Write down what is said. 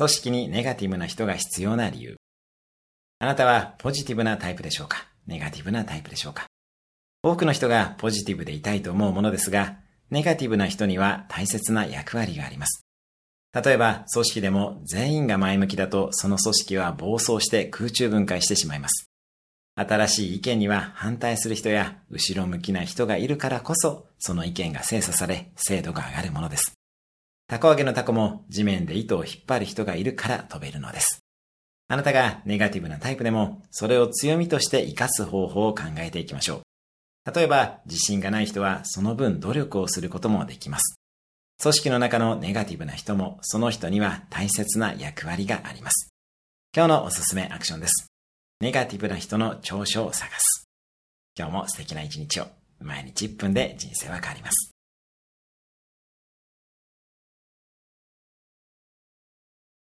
組織にネガティブな人が必要な理由。あなたはポジティブなタイプでしょうか？ネガティブなタイプでしょうか？多くの人がポジティブでいたいと思うものですが、ネガティブな人には大切な役割があります。例えば、組織でも全員が前向きだと、その組織は暴走して空中分解してしまいます。新しい意見には反対する人や後ろ向きな人がいるからこそ、その意見が精査され、精度が上がるものです。タコ揚げのタコも地面で糸を引っ張る人がいるから飛べるのです。あなたがネガティブなタイプでも、それを強みとして活かす方法を考えていきましょう。例えば、自信がない人はその分努力をすることもできます。組織の中のネガティブな人も、その人には大切な役割があります。今日のおすすめアクションです。ネガティブな人の長所を探す。今日も素敵な一日を。毎日1分で人生は変わります。